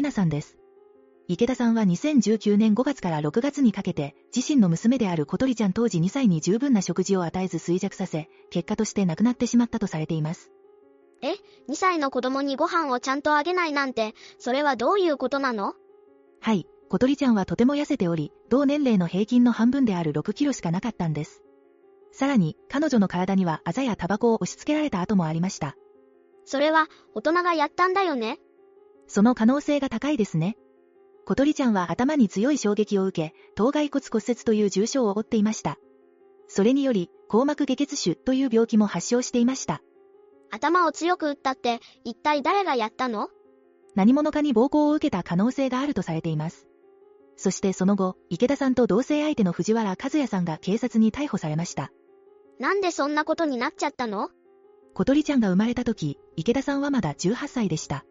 里奈さんです。池田さんは2019年5月から6月にかけて、自身の娘である小鳥ちゃん当時2歳に十分な食事を与えず衰弱させ、結果として亡くなってしまったとされています。え、2歳の子供にご飯をちゃんとあげないなんて、それはどういうことなの？はい、小鳥ちゃんはとても痩せており、同年齢の平均の半分である6キロしかなかったんです。さらに、彼女の体にはあざやタバコを押し付けられた跡もありました。それは、大人がやったんだよねその可能性が高いですね。小鳥ちゃんは頭に強い衝撃を受け、頭蓋骨骨折という重傷を負っていました。それにより、硬膜下血腫という病気も発症していました。頭を強く打ったって、一体誰がやったの？何者かに暴行を受けた可能性があるとされています。そしてその後、池田さんと同棲相手の藤原和也さんが警察に逮捕されました。なんでそんなことになっちゃったの？小鳥ちゃんが生まれた時、池田さんはまだ18歳でした。